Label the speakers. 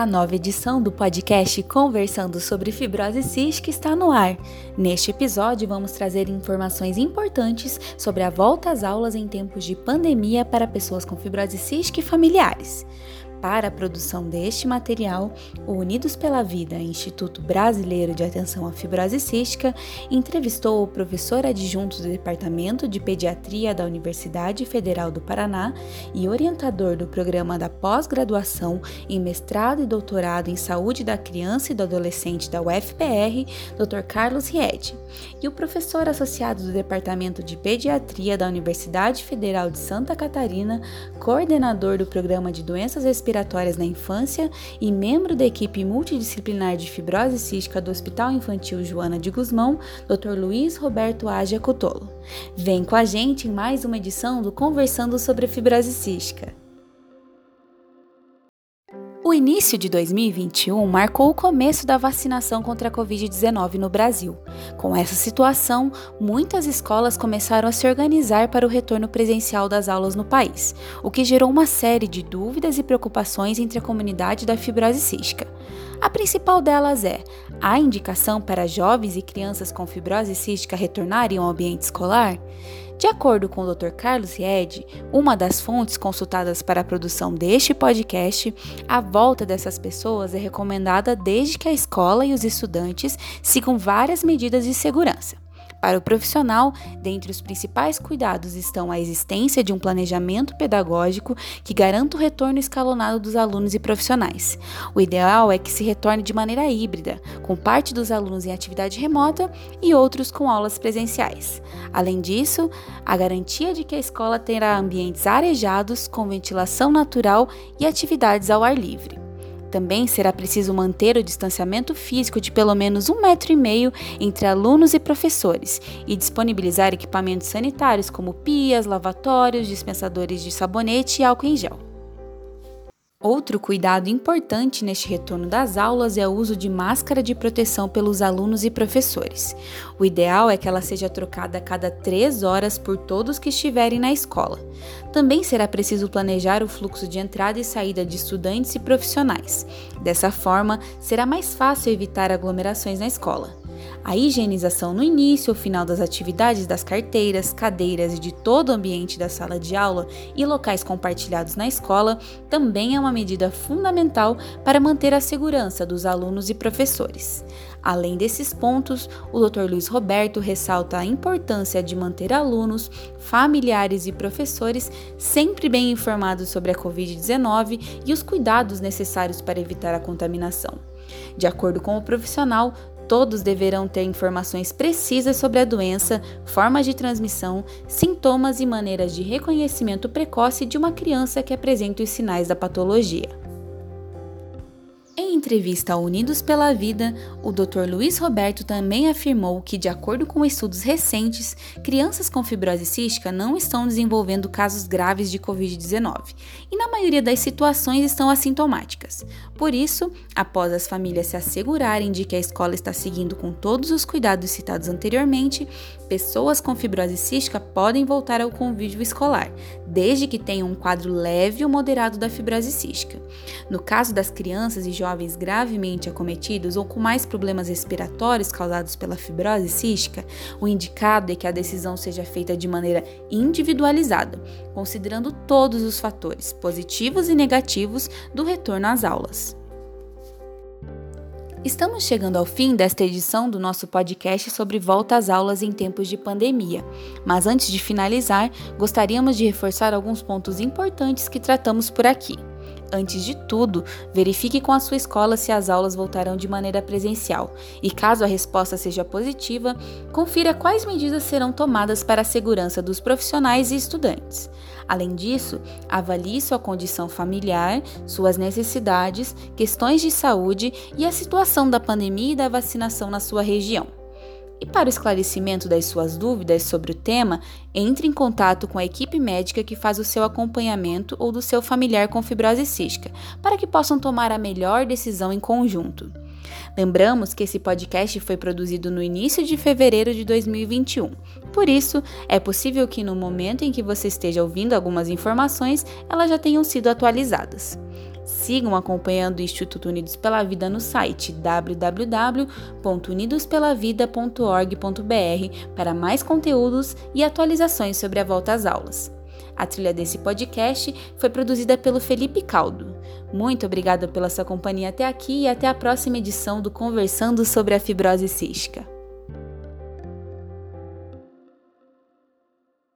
Speaker 1: A nova edição do podcast Conversando sobre Fibrose Cística está no ar. Neste episódio, vamos trazer informações importantes sobre a volta às aulas em tempos de pandemia para pessoas com fibrose cística e familiares. Para a produção deste material, o Unidos pela Vida, Instituto Brasileiro de Atenção à Fibrose Cística, entrevistou o professor adjunto do Departamento de Pediatria da Universidade Federal do Paraná e orientador do programa da pós-graduação em mestrado e doutorado em Saúde da Criança e do Adolescente da UFPR, Dr. Carlos Ried, e o professor associado do Departamento de Pediatria da Universidade Federal de Santa Catarina, coordenador do programa de doenças respiratórias respiratórias na infância e membro da equipe multidisciplinar de fibrose cística do Hospital Infantil Joana de Guzmão, Dr. Luiz Roberto Agia Cotolo. Vem com a gente em mais uma edição do Conversando sobre Fibrose Cística. O início de 2021 marcou o começo da vacinação contra a Covid-19 no Brasil. Com essa situação, muitas escolas começaram a se organizar para o retorno presencial das aulas no país, o que gerou uma série de dúvidas e preocupações entre a comunidade da fibrose cística. A principal delas é: há indicação para jovens e crianças com fibrose cística retornarem ao ambiente escolar? De acordo com o Dr. Carlos Ried, uma das fontes consultadas para a produção deste podcast, a volta dessas pessoas é recomendada desde que a escola e os estudantes sigam várias medidas de segurança. Para o profissional, dentre os principais cuidados estão a existência de um planejamento pedagógico que garanta o retorno escalonado dos alunos e profissionais. O ideal é que se retorne de maneira híbrida, com parte dos alunos em atividade remota e outros com aulas presenciais. Além disso, a garantia de que a escola terá ambientes arejados, com ventilação natural e atividades ao ar livre. Também será preciso manter o distanciamento físico de pelo menos um metro e meio entre alunos e professores e disponibilizar equipamentos sanitários como pias, lavatórios, dispensadores de sabonete e álcool em gel. Outro cuidado importante neste retorno das aulas é o uso de máscara de proteção pelos alunos e professores. O ideal é que ela seja trocada a cada três horas por todos que estiverem na escola. Também será preciso planejar o fluxo de entrada e saída de estudantes e profissionais. Dessa forma, será mais fácil evitar aglomerações na escola. A higienização no início ou final das atividades das carteiras, cadeiras e de todo o ambiente da sala de aula e locais compartilhados na escola também é uma medida fundamental para manter a segurança dos alunos e professores. Além desses pontos, o Dr. Luiz Roberto ressalta a importância de manter alunos, familiares e professores sempre bem informados sobre a Covid-19 e os cuidados necessários para evitar a contaminação. De acordo com o profissional, Todos deverão ter informações precisas sobre a doença, formas de transmissão, sintomas e maneiras de reconhecimento precoce de uma criança que apresenta os sinais da patologia entrevista ao Unidos pela Vida, o Dr. Luiz Roberto também afirmou que, de acordo com estudos recentes, crianças com fibrose cística não estão desenvolvendo casos graves de Covid-19 e, na maioria das situações, estão assintomáticas. Por isso, após as famílias se assegurarem de que a escola está seguindo com todos os cuidados citados anteriormente, pessoas com fibrose cística podem voltar ao convívio escolar, desde que tenham um quadro leve ou moderado da fibrose cística. No caso das crianças e jovens gravemente acometidos ou com mais problemas respiratórios causados pela fibrose cística, o indicado é que a decisão seja feita de maneira individualizada, considerando todos os fatores, positivos e negativos, do retorno às aulas. Estamos chegando ao fim desta edição do nosso podcast sobre volta às aulas em tempos de pandemia. Mas antes de finalizar, gostaríamos de reforçar alguns pontos importantes que tratamos por aqui. Antes de tudo, verifique com a sua escola se as aulas voltarão de maneira presencial e, caso a resposta seja positiva, confira quais medidas serão tomadas para a segurança dos profissionais e estudantes. Além disso, avalie sua condição familiar, suas necessidades, questões de saúde e a situação da pandemia e da vacinação na sua região. E para o esclarecimento das suas dúvidas sobre o tema, entre em contato com a equipe médica que faz o seu acompanhamento ou do seu familiar com fibrose cística, para que possam tomar a melhor decisão em conjunto. Lembramos que esse podcast foi produzido no início de fevereiro de 2021. Por isso, é possível que no momento em que você esteja ouvindo algumas informações, elas já tenham sido atualizadas. Sigam acompanhando o Instituto Unidos pela Vida no site www.unidospelavida.org.br para mais conteúdos e atualizações sobre a volta às aulas. A trilha desse podcast foi produzida pelo Felipe Caldo. Muito obrigada pela sua companhia até aqui e até a próxima edição do Conversando sobre a Fibrose Cística.